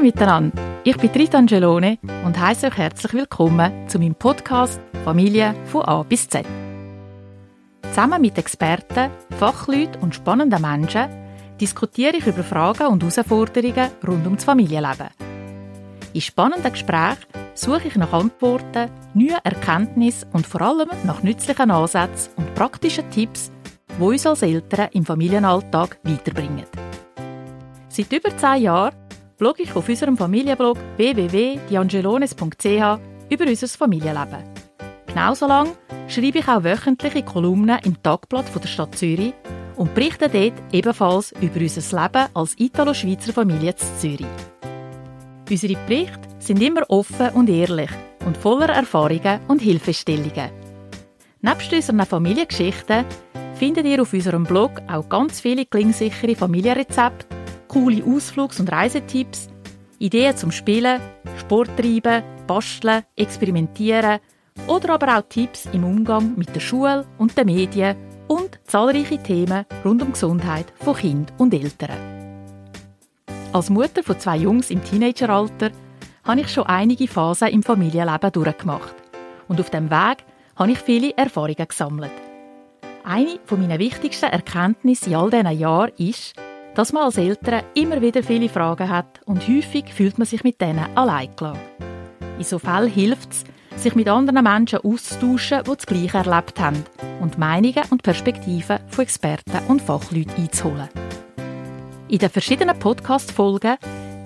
miteinander, ich bin Rita Angelone und heiße euch herzlich willkommen zu meinem Podcast Familie von A bis Z. Zusammen mit Experten, Fachleuten und spannenden Menschen diskutiere ich über Fragen und Herausforderungen rund um das Familienleben. In spannenden Gesprächen suche ich nach Antworten, neuen Erkenntnissen und vor allem nach nützlichen Ansätzen und praktischen Tipps, die uns als Eltern im Familienalltag weiterbringen. Seit über zehn Jahren blogge ich auf unserem Familienblog www.diangelones.ch über unser Familienleben. Genauso lang schreibe ich auch wöchentliche Kolumnen im Tagblatt der Stadt Zürich und berichte dort ebenfalls über unser Leben als Italo-Schweizer Familie zu Zürich. Unsere Berichte sind immer offen und ehrlich und voller Erfahrungen und Hilfestellungen. Nebst unseren Familiengeschichten findet ihr auf unserem Blog auch ganz viele klingsichere Familienrezepte, coole Ausflugs- und Reisetipps, Ideen zum Spielen, Sport treiben, basteln, experimentieren oder aber auch Tipps im Umgang mit der Schule und den Medien und zahlreiche Themen rund um Gesundheit von Kind und Eltern. Als Mutter von zwei Jungs im Teenageralter habe ich schon einige Phasen im Familienleben durchgemacht. Und auf dem Weg habe ich viele Erfahrungen gesammelt. Eine meiner wichtigsten Erkenntnisse in all diesen Jahren ist, dass man als Eltern immer wieder viele Fragen hat und häufig fühlt man sich mit denen allein gelassen. In so Fällen hilft es, sich mit anderen Menschen auszutauschen, die das Gleiche erlebt haben und Meinungen und Perspektiven von Experten und Fachleuten einzuholen. In den verschiedenen Podcast-Folgen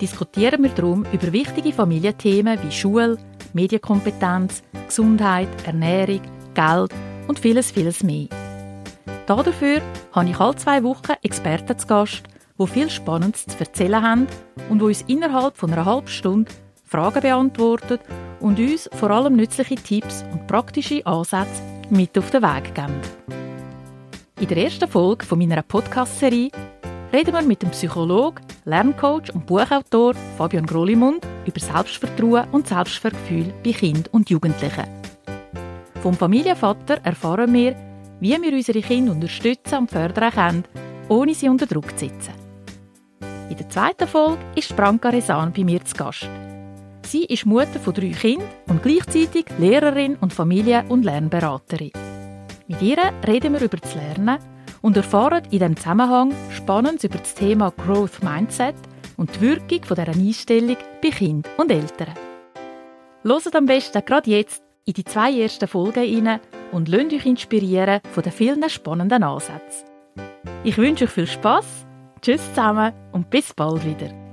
diskutieren wir darum über wichtige Familienthemen wie Schule, Medienkompetenz, Gesundheit, Ernährung, Geld und vieles, vieles mehr. Dafür habe ich alle zwei Wochen Experten zu Gast, die viel Spannendes zu erzählen haben und die uns innerhalb von einer halben Stunde Fragen beantworten und uns vor allem nützliche Tipps und praktische Ansätze mit auf den Weg geben. In der ersten Folge von meiner Podcast-Serie reden wir mit dem Psychologen, Lerncoach und Buchautor Fabian Grollimund über Selbstvertrauen und Selbstwertgefühl bei Kindern und Jugendlichen. Vom Familienvater erfahren wir, wie wir unsere Kinder unterstützen und fördern können, ohne sie unter Druck zu setzen. In der zweiten Folge ist Branka Resan bei mir zu Gast. Sie ist Mutter von drei Kindern und gleichzeitig Lehrerin und Familie- und Lernberaterin. Mit ihr reden wir über das Lernen und erfahren in diesem Zusammenhang Spannendes über das Thema Growth Mindset und die Wirkung dieser Einstellung bei Kind und Eltern. Hört am besten gerade jetzt in die zwei ersten Folgen rein und lasst euch inspirieren von den vielen spannenden Ansätzen. Ich wünsche euch viel Spaß, tschüss zusammen und bis bald wieder.